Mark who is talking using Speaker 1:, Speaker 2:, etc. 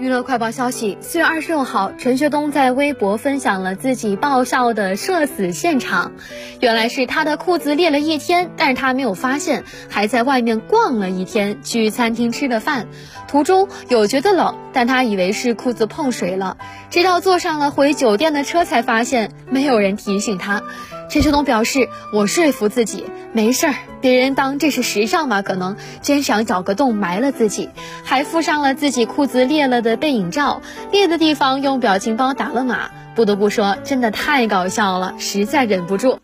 Speaker 1: 娱乐快报消息：四月二十六号，陈学冬在微博分享了自己爆笑的社死现场。原来是他的裤子裂了一天，但是他没有发现，还在外面逛了一天，去餐厅吃了饭，途中有觉得冷，但他以为是裤子碰水了，直到坐上了回酒店的车才发现没有人提醒他。陈学冬表示：“我说服自己没事儿，别人当这是时尚嘛，可能真想找个洞埋了自己。”还附上了自己裤子裂了的背影照，裂的地方用表情包打了码。不得不说，真的太搞笑了，实在忍不住。